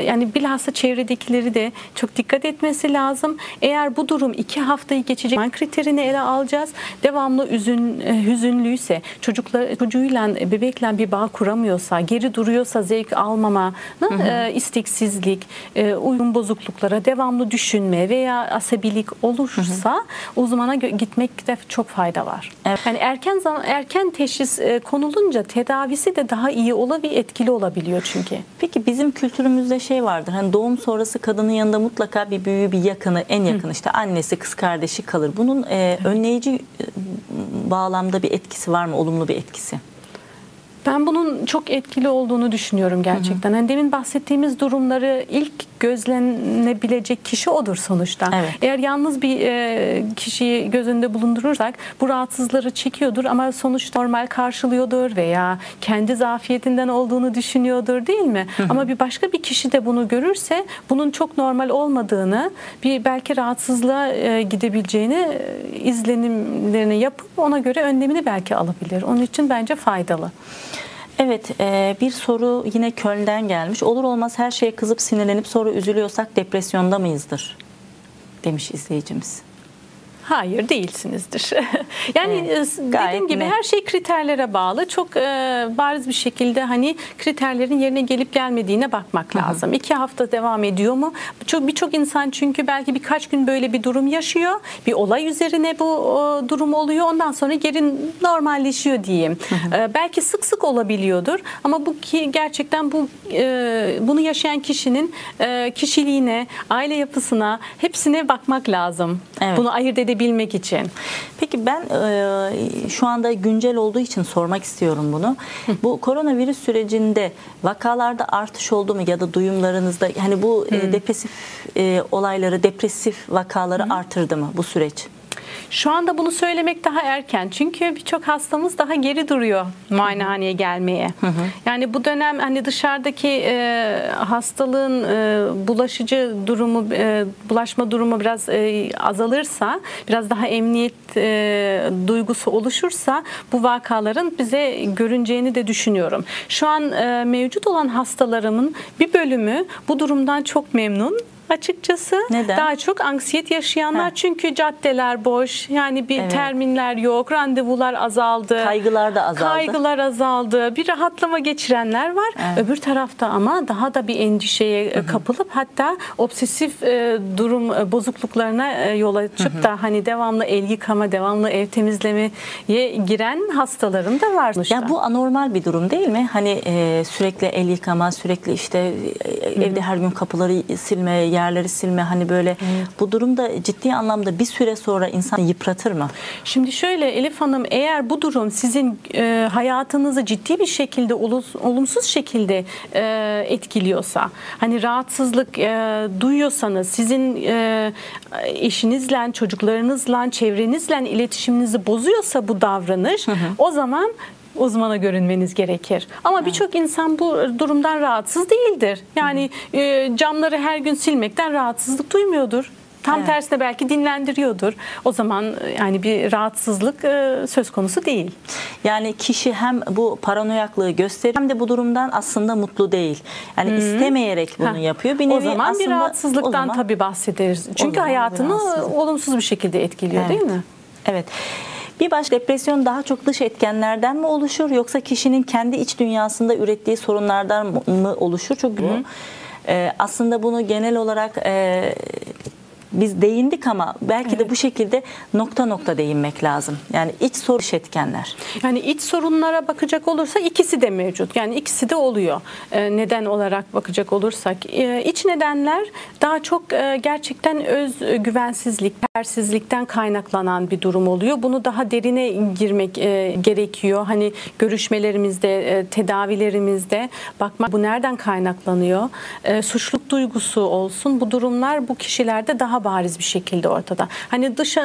yani bir bilhassa çevredekileri de çok dikkat etmesi lazım. Eğer bu durum iki haftayı geçecek kriterini ele alacağız. Devamlı üzün, e, hüzünlüyse, çocuklar, çocuğuyla, bebekle bir bağ kuramıyorsa, geri duruyorsa zevk almama, hı hı. E, isteksizlik, e, uyum bozukluklara, devamlı düşünme veya asabilik olursa hı hı. uzmana gitmekte çok fayda var. Evet. Yani erken zaman erken teşhis konulunca tedavisi de daha iyi olabilir, etkili olabiliyor çünkü. Peki bizim kültürümüzde şey vardır vardır. Hani doğum sonrası kadının yanında mutlaka bir büyüğü, bir yakını, en yakın işte annesi, kız kardeşi kalır. Bunun e, önleyici e, bağlamda bir etkisi var mı? Olumlu bir etkisi? Ben bunun çok etkili olduğunu düşünüyorum gerçekten. Hı hı. Yani demin bahsettiğimiz durumları ilk gözlenebilecek kişi odur sonuçta. Evet. Eğer yalnız bir e, kişiyi gözünde bulundurursak bu rahatsızları çekiyordur ama sonuç normal karşılıyordur veya kendi zafiyetinden olduğunu düşünüyordur değil mi? Hı hı. Ama bir başka bir kişi de bunu görürse bunun çok normal olmadığını, bir belki rahatsızlığa e, gidebileceğini e, izlenimlerini yapıp ona göre önlemini belki alabilir. Onun için bence faydalı. Evet e, bir soru yine Köln'den gelmiş. Olur olmaz her şeye kızıp sinirlenip sonra üzülüyorsak depresyonda mıyızdır? Demiş izleyicimiz. Hayır değilsinizdir. *laughs* yani evet, dediğim gibi net. her şey kriterlere bağlı. Çok e, bariz bir şekilde hani kriterlerin yerine gelip gelmediğine bakmak Hı-hı. lazım. İki hafta devam ediyor mu? Çok birçok insan çünkü belki birkaç gün böyle bir durum yaşıyor. Bir olay üzerine bu o, durum oluyor. Ondan sonra geri normalleşiyor diyeyim. E, belki sık sık olabiliyordur ama bu ki gerçekten bu e, bunu yaşayan kişinin e, kişiliğine, aile yapısına hepsine bakmak lazım. Evet. Bunu ayırt edebilmek bilmek için. Peki ben e, şu anda güncel olduğu için sormak istiyorum bunu. Bu koronavirüs sürecinde vakalarda artış oldu mu ya da duyumlarınızda hani bu e, depresif e, olayları, depresif vakaları Hı. artırdı mı bu süreç? Şu anda bunu söylemek daha erken. Çünkü birçok hastamız daha geri duruyor muayenehaneye gelmeye. Hı hı. Yani bu dönem hani dışarıdaki e, hastalığın e, bulaşıcı durumu, e, bulaşma durumu biraz e, azalırsa, biraz daha emniyet e, duygusu oluşursa bu vakaların bize görüneceğini de düşünüyorum. Şu an e, mevcut olan hastalarımın bir bölümü bu durumdan çok memnun açıkçası. Neden? Daha çok anksiyete yaşayanlar Heh. çünkü caddeler boş. Yani bir Evet. terminler yok, randevular azaldı. Kaygılar da azaldı. Kaygılar azaldı. Bir rahatlama geçirenler var. Evet. Öbür tarafta ama daha da bir endişeye e, kapılıp hatta obsesif e, durum e, bozukluklarına e, yol açıp da hani devamlı el yıkama, devamlı ev temizlemeye giren hastalarım da var. Ya bu anormal bir durum değil mi? Hani e, sürekli el yıkama, sürekli işte e, evde her gün kapıları silme, yerleri silme hani böyle bu durumda ciddi anlamda bir süre sonra insan yıpratır mı? Şimdi şöyle Elif Hanım eğer bu durum sizin e, hayatınızı ciddi bir şekilde olumsuz şekilde e, etkiliyorsa hani rahatsızlık e, duyuyorsanız sizin e, eşinizle çocuklarınızla çevrenizle iletişiminizi bozuyorsa bu davranış o zaman uzmana görünmeniz gerekir. Ama birçok insan bu durumdan rahatsız değildir. Yani e, camları her gün silmekten rahatsızlık duymuyordur. Tam Evet. tersine belki dinlendiriyordur. O zaman e, yani bir rahatsızlık e, söz konusu değil. Yani kişi hem bu paranoyaklığı gösterir hem de bu durumdan aslında mutlu değil. Yani istemeyerek bunu Ha. yapıyor. Bir o nevi zaman bir aslında- rahatsızlıktan o zaman- tabii bahsederiz. Çünkü zaman bir hayatını olumsuz bir şekilde etkiliyor Evet. değil mi? Evet. Bir baş depresyon daha çok dış etkenlerden mi oluşur yoksa kişinin kendi iç dünyasında ürettiği sorunlardan mı oluşur? Çok bu. Ee, aslında bunu genel olarak e, biz değindik ama belki de bu şekilde nokta nokta değinmek lazım. Yani iç soru dış etkenler. Yani iç sorunlara bakacak olursa ikisi de mevcut. Yani ikisi de oluyor. Ee, neden olarak bakacak olursak Ee, iç nedenler daha çok e, gerçekten öz güvensizlik, yetersizlikten kaynaklanan bir durum oluyor. Bunu daha derine girmek e, gerekiyor. Hani görüşmelerimizde, e, tedavilerimizde bakmak bu nereden kaynaklanıyor? E, suçluluk duygusu olsun. Bu durumlar bu kişilerde daha bariz bir şekilde ortada. Hani dış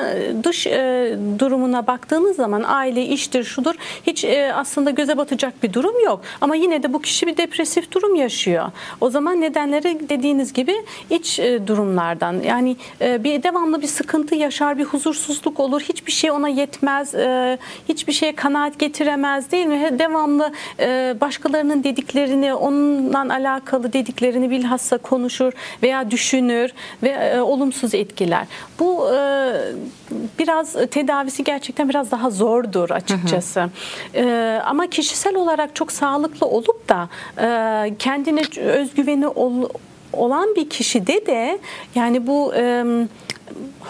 dış e, durumuna baktığınız zaman aile iştir şudur hiç e, aslında göze batacak bir durum yok. Ama yine de bu kişi bir depresif durum yaşıyor. O zaman nedenleri dediğiniz gibi iç e, durumlardan yani e, bir devamlı bir sıkıntı yaşar, bir huzursuzluk olur. Hiçbir şey ona yetmez, e, hiçbir şeye kanaat getiremez değil mi? Devamlı e, başkalarının dediklerini, onunla alakalı dediklerini bilhassa konuşur veya düşünür ve e, olumsuz etkiler. Bu e, biraz tedavisi gerçekten biraz daha zordur açıkçası. E, ama kişisel olarak çok sağlıklı olup da e, kendine özgüveni ol- olan bir kişide de yani bu e,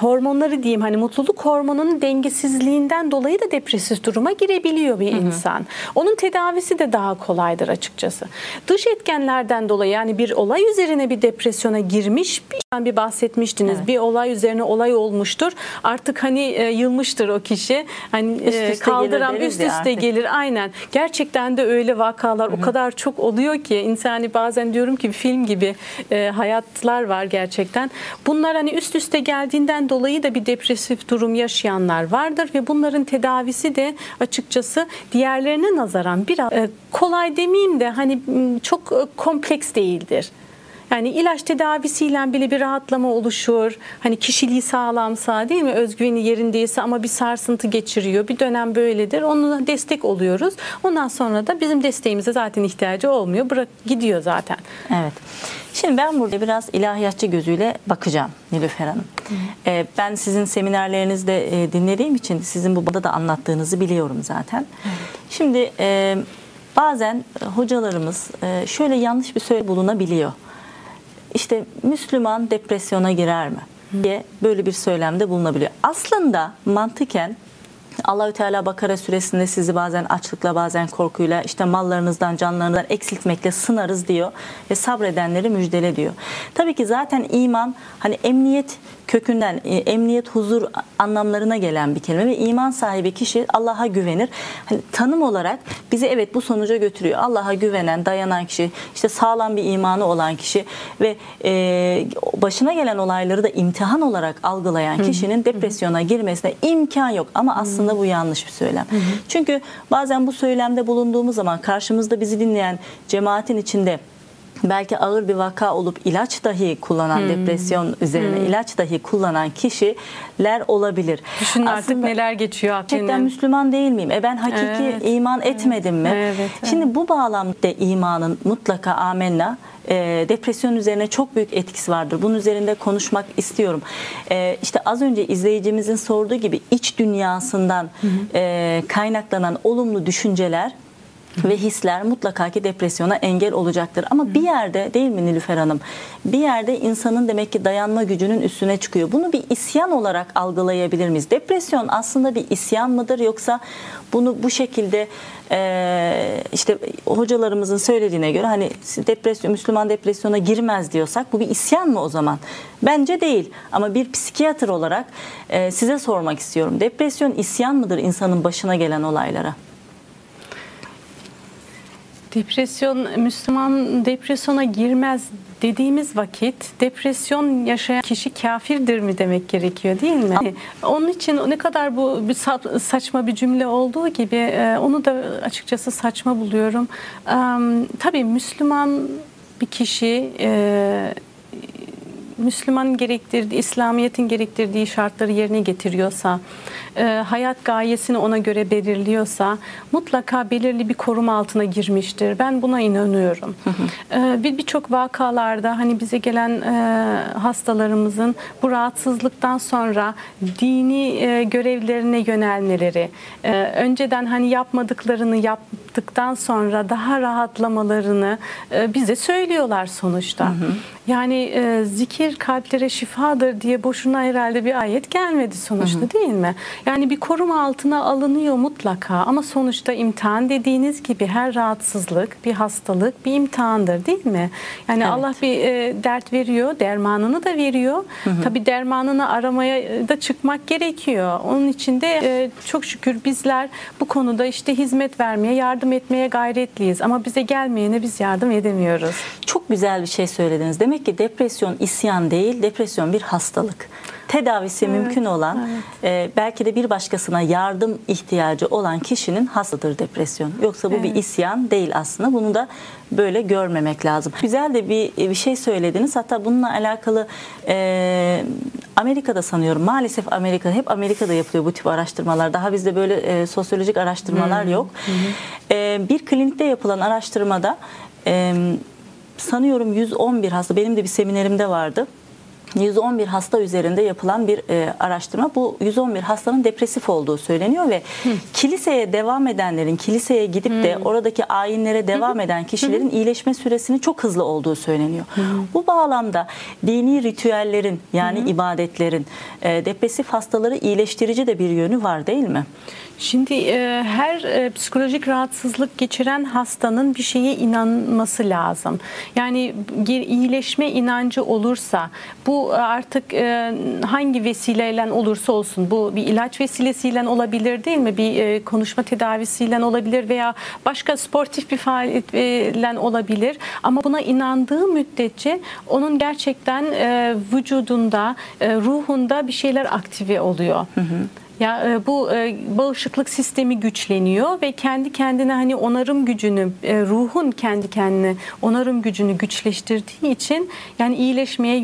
hormonları diyeyim hani mutluluk hormonunun dengesizliğinden dolayı da depresif duruma girebiliyor bir insan. Onun tedavisi de daha kolaydır açıkçası. Dış etkenlerden dolayı yani bir olay üzerine bir depresyona girmiş bir bir bahsetmiştiniz. Bir olay üzerine olay olmuştur. Artık hani e, yılmıştır o kişi. Hani Üst e, üste gelir kaldıram deriz üst üste artık. gelir aynen. Gerçekten de öyle vakalar o kadar çok oluyor ki insani bazen diyorum ki film gibi e, hayatlar var gerçekten. Bunlar hani üst üste geldiğinden dolayı da bir depresif durum yaşayanlar vardır ve bunların tedavisi de açıkçası diğerlerine nazaran biraz e, kolay demeyeyim de hani çok e, kompleks değildir. Yani ilaç tedavisiyle bile bir rahatlama oluşur. Hani kişiliği sağlamsa değil mi? Özgüveni yerindeyse ama bir sarsıntı geçiriyor. Bir dönem böyledir. Ona destek oluyoruz. Ondan sonra da bizim desteğimize zaten ihtiyacı olmuyor. Bırak gidiyor zaten. Evet. Şimdi ben burada biraz ilahiyatçı gözüyle bakacağım Nilüfer Hanım. Ee, ben sizin seminerlerinizde e, dinlediğim için sizin bu bana da anlattığınızı biliyorum zaten. Şimdi e, bazen hocalarımız e, şöyle yanlış bir söyle bulunabiliyor. İşte Müslüman depresyona girer mi diye böyle bir söylemde bulunabiliyor. Aslında mantıken Allahü Teala Bakara suresinde sizi bazen açlıkla bazen korkuyla işte mallarınızdan canlarınızdan eksiltmekle sınarız diyor ve sabredenleri müjdele diyor. Tabii ki zaten iman hani emniyet kökünden e, emniyet huzur anlamlarına gelen bir kelime ve iman sahibi kişi Allah'a güvenir. Hani tanım olarak bizi evet bu sonuca götürüyor. Allah'a güvenen, dayanan kişi, işte sağlam bir imanı olan kişi ve e, başına gelen olayları da imtihan olarak algılayan kişinin depresyona girmesine imkan yok. Ama aslında bu yanlış bir söylem. Çünkü bazen bu söylemde bulunduğumuz zaman karşımızda bizi dinleyen cemaatin içinde belki ağır bir vaka olup ilaç dahi kullanan Hmm. depresyon üzerine ilaç dahi kullanan kişiler olabilir. Düşünün artık Aslında neler geçiyor Gerçekten aklına. Müslüman değil miyim? E ben hakiki Evet, iman etmedim mi? Evet, evet. Şimdi bu bağlamda imanın mutlaka amenna e, depresyon üzerine çok büyük etkisi vardır. Bunun üzerinde konuşmak istiyorum. E, işte az önce izleyicimizin sorduğu gibi iç dünyasından e, kaynaklanan olumlu düşünceler ve hisler mutlaka ki depresyona engel olacaktır. Ama bir yerde değil mi Nilüfer Hanım? Bir yerde insanın demek ki dayanma gücünün üstüne çıkıyor. Bunu bir isyan olarak algılayabilir miyiz? Depresyon aslında bir isyan mıdır yoksa bunu bu şekilde işte hocalarımızın söylediğine göre hani depresyon Müslüman depresyona girmez diyorsak bu bir isyan mı o zaman? Bence değil. Ama bir psikiyatr olarak size sormak istiyorum. Depresyon isyan mıdır insanın başına gelen olaylara? Depresyon, Müslüman depresyona girmez dediğimiz vakit depresyon yaşayan kişi kafirdir mi demek gerekiyor değil mi? Yani Onun için ne kadar bu bir sa- saçma bir cümle olduğu gibi e, onu da açıkçası saçma buluyorum. Tabii Müslüman bir kişi e, Müslüman gerektirdiği, İslamiyet'in gerektirdiği şartları yerine getiriyorsa, e, hayat gayesini ona göre belirliyorsa mutlaka belirli bir koruma altına girmiştir. Ben buna inanıyorum. E, bir birçok vakalarda hani bize gelen e, hastalarımızın bu rahatsızlıktan sonra dini e, görevlerine yönelmeleri, e, önceden hani yapmadıklarını yaptıktan sonra daha rahatlamalarını e, bize söylüyorlar sonuçta. Yani e, zikir kalplere şifadır diye boşuna herhalde bir ayet gelmedi sonuçta değil mi? Yani bir koruma altına alınıyor mutlaka ama sonuçta imtihan dediğiniz gibi her rahatsızlık bir hastalık bir imtihandır değil mi? Yani Evet. Allah bir e, dert veriyor, dermanını da veriyor. Tabii dermanını aramaya da çıkmak gerekiyor. Onun için de e, çok şükür bizler bu konuda işte hizmet vermeye, yardım etmeye gayretliyiz. Ama bize gelmeyene biz yardım edemiyoruz. Çok güzel bir şey söylediniz. Demek ki depresyon isyan değil, depresyon bir hastalık. Tedavisi mümkün olan, e, belki de bir başkasına yardım ihtiyacı olan kişinin hastıdır depresyon. Yoksa bu bir isyan değil aslında. Bunu da böyle görmemek lazım. Güzel de bir bir şey söylediniz. Hatta bununla alakalı e, Amerika'da sanıyorum. Maalesef Amerika'da hep Amerika'da yapılıyor bu tip araştırmalar. Daha bizde böyle e, sosyolojik araştırmalar yok. E, bir klinikte yapılan araştırmada e, sanıyorum 111 hasta benim de bir seminerimde vardı. 111 hasta üzerinde yapılan bir e, araştırma. Bu 111 hastanın depresif olduğu söyleniyor ve kiliseye devam edenlerin, kiliseye gidip de oradaki ayinlere devam eden kişilerin iyileşme süresinin çok hızlı olduğu söyleniyor. Bu bağlamda dini ritüellerin yani ibadetlerin e, depresif hastaları iyileştirici de bir yönü var değil mi? Şimdi e, her e, psikolojik rahatsızlık geçiren hastanın bir şeye inanması lazım. Yani bir iyileşme inancı olursa bu artık e, hangi vesileyle olursa olsun bu bir ilaç vesilesiyle olabilir değil mi? Bir e, konuşma tedavisiyle olabilir veya başka sportif bir faaliyetle olabilir. Ama buna inandığı müddetçe onun gerçekten e, vücudunda, e, ruhunda bir şeyler aktive oluyor. Ya e, bu e, bağışıklık sistemi güçleniyor ve kendi kendine hani onarım gücünü, e, ruhun kendi kendine onarım gücünü güçleştirdiği için yani iyileşmeye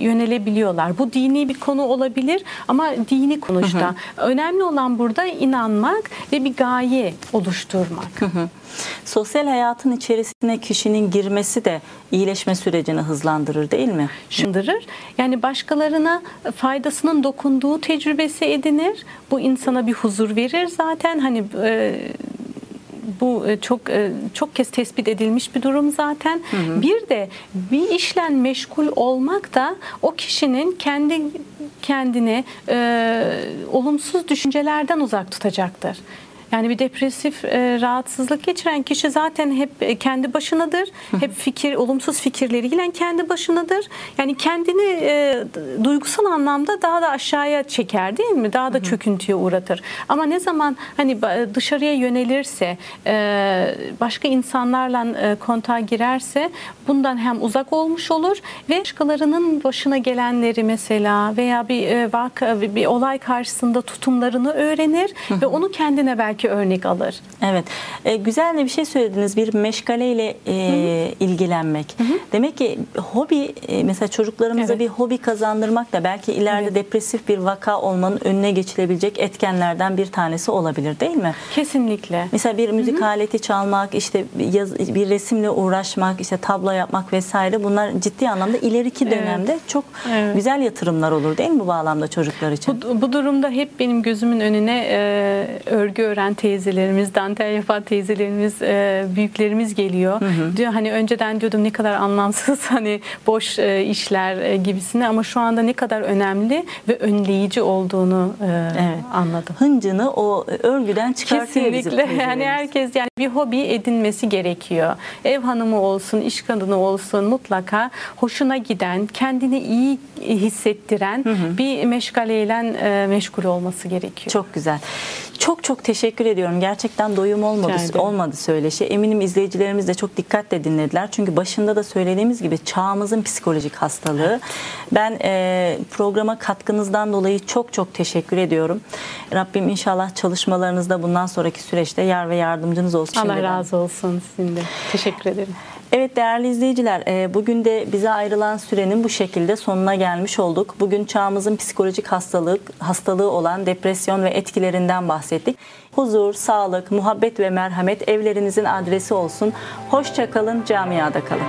yönelebiliyorlar. Bu dini bir konu olabilir ama dini konuşta. Önemli olan burada inanmak ve bir gaye oluşturmak. Sosyal hayatın içerisine kişinin girmesi de iyileşme sürecini hızlandırır değil mi? şındırır. Yani başkalarına faydasının dokunduğu tecrübesi edinir. Bu insana bir huzur verir zaten. Hani e, bu e, çok e, çok kez tespit edilmiş bir durum zaten. Bir de bir işle meşgul olmak da o kişinin kendi kendine e, olumsuz düşüncelerden uzak tutacaktır. Yani bir depresif e, rahatsızlık geçiren kişi zaten hep e, kendi başınadır. Hep fikir, olumsuz fikirleriyle kendi başınadır. Yani kendini e, duygusal anlamda daha da aşağıya çeker değil mi? Daha da çöküntüye uğratır. Ama ne zaman hani dışarıya yönelirse, e, başka insanlarla e, kontağa girerse bundan hem uzak olmuş olur ve başkalarının başına gelenleri mesela veya bir e, vaka, bir olay karşısında tutumlarını öğrenir ve onu kendine belki belki örnek alır. Evet. E, güzel de bir şey söylediniz. Bir meşgaleyle e, ilgilenmek. Demek ki hobi e, mesela çocuklarımıza Evet. bir hobi kazandırmak da belki ileride Evet. depresif bir vaka olmanın önüne geçilebilecek etkenlerden bir tanesi olabilir değil mi? Kesinlikle. Mesela bir müzik aleti çalmak, işte bir yaz, bir resimle uğraşmak, işte tablo yapmak vesaire bunlar ciddi anlamda ileriki Evet. dönemde çok Evet. güzel yatırımlar olur değil mi bu bağlamda çocuklar için? Bu, bu durumda hep benim gözümün önüne e, örgü ören teyzelerimiz, dantel yapan teyzelerimiz, e, büyüklerimiz geliyor. Diyor hani önceden diyordum ne kadar anlamsız *laughs* hani boş e, işler e, gibisine ama şu anda ne kadar önemli ve önleyici olduğunu e, Evet. anladım. Hıncını o örgüden çıkartıyor bizim Kesinlikle. Yani teyzelerimiz. herkes yani bir hobi edinmesi gerekiyor. Ev hanımı olsun, iş kadını olsun mutlaka hoşuna giden, kendini iyi hissettiren bir meşgaleyle e, meşgul olması gerekiyor. Çok güzel. Çok çok teşekkür ediyorum. Gerçekten doyum olmadı, olmadı söyleşi. Eminim izleyicilerimiz de çok dikkatle dinlediler. Çünkü başında da söylediğimiz gibi çağımızın psikolojik hastalığı. Ben e, programa katkınızdan dolayı çok çok teşekkür ediyorum. Rabbim inşallah çalışmalarınızda bundan sonraki süreçte yar ve yardımcınız olsun. Allah şimdiden. razı olsun sizin de. Teşekkür ederim. Evet değerli izleyiciler, e, bugün de bize ayrılan sürenin bu şekilde sonuna gelmiş olduk. Bugün çağımızın psikolojik hastalık, hastalığı olan depresyon ve etkilerinden bahsettik. Huzur, sağlık, muhabbet ve merhamet evlerinizin adresi olsun. Hoşça kalın, camiada kalın.